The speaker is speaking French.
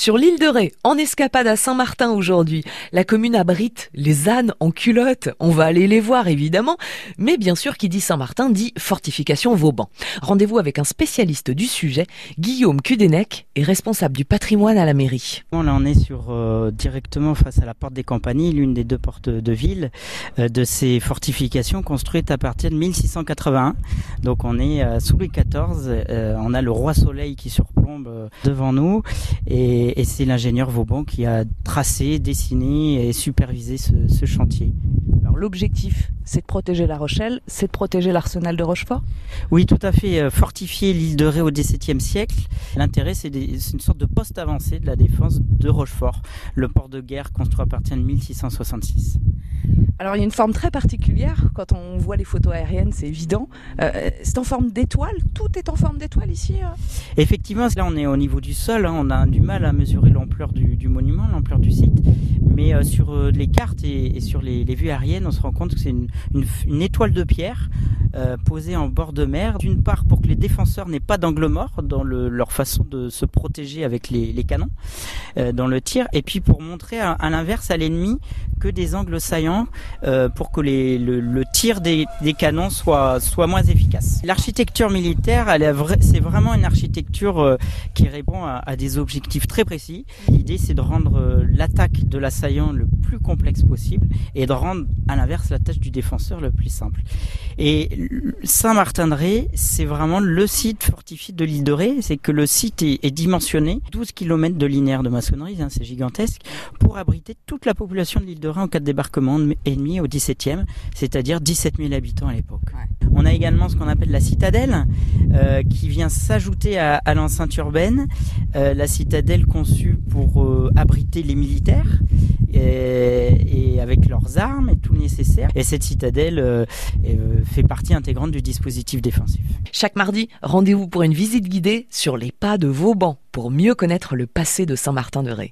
Sur l'île de Ré, en escapade à Saint-Martin aujourd'hui, la commune abrite les ânes en culotte. On va aller les voir évidemment, mais bien sûr qui dit Saint-Martin dit fortification Vauban. Rendez-vous avec un spécialiste du sujet, Guillaume Cudenec, est responsable du patrimoine à la mairie. On est sur euh, directement face à la porte des compagnies, l'une des deux portes de ville euh, de ces fortifications construites à partir de 1681. Donc on est euh, sous Louis XIV, on a le roi soleil qui surplombe devant nous et et, c'est l'ingénieur Vauban qui a tracé, dessiné et supervisé ce, chantier. L'objectif, c'est de protéger La Rochelle, c'est de protéger l'arsenal de Rochefort Oui, tout à fait. Euh, fortifier l'île de Ré au XVIIe siècle. L'intérêt, c'est une sorte de poste avancé de la défense de Rochefort, le port de guerre construit à partir de 1666. Alors il y a une forme très particulière, quand on voit les photos aériennes, c'est évident. Euh, c'est en forme d'étoile, tout est en forme d'étoile ici hein Effectivement, là on est au niveau du sol, hein. on a du mal à mesurer l'ampleur du, monument, l'ampleur du site, mais euh, sur euh, les cartes et, sur les, vues aériennes, on se rend compte que c'est une, étoile de pierre posée en bord de mer, d'une part pour que les défenseurs n'aient pas d'angle mort dans leur façon de se protéger avec les, canons dans le tir, et puis pour montrer à l'inverse à l'ennemi que des angles saillants euh, pour que le, tir des, canons soit, soit moins efficace. L'architecture militaire, c'est vraiment une architecture euh, qui répond à, des objectifs très précis. L'idée, c'est de rendre euh, l'attaque de l'assaillant le plus complexe possible et de rendre à l'inverse la tâche du défenseur le plus simple. Et Saint-Martin-de-Ré, c'est vraiment le site fortifié de l'île de Ré, c'est que le site est, est, dimensionné 12 km de linéaire de maçonnerie, hein, c'est gigantesque, pour abriter toute la population de l'île de Ré en cas de débarquement ennemi au 17e, c'est-à-dire 17 000 habitants à l'époque. On a également ce qu'on appelle la citadelle, euh, qui vient s'ajouter à, à l'enceinte urbaine. Euh, la citadelle conçue pour euh, abriter les militaires et, et, avec leurs armes et tout le nécessaire. Et cette citadelle euh, euh, fait partie intégrante du dispositif défensif. Chaque mardi, rendez-vous pour une visite guidée sur les pas de Vauban pour mieux connaître le passé de Saint-Martin-de-Ré.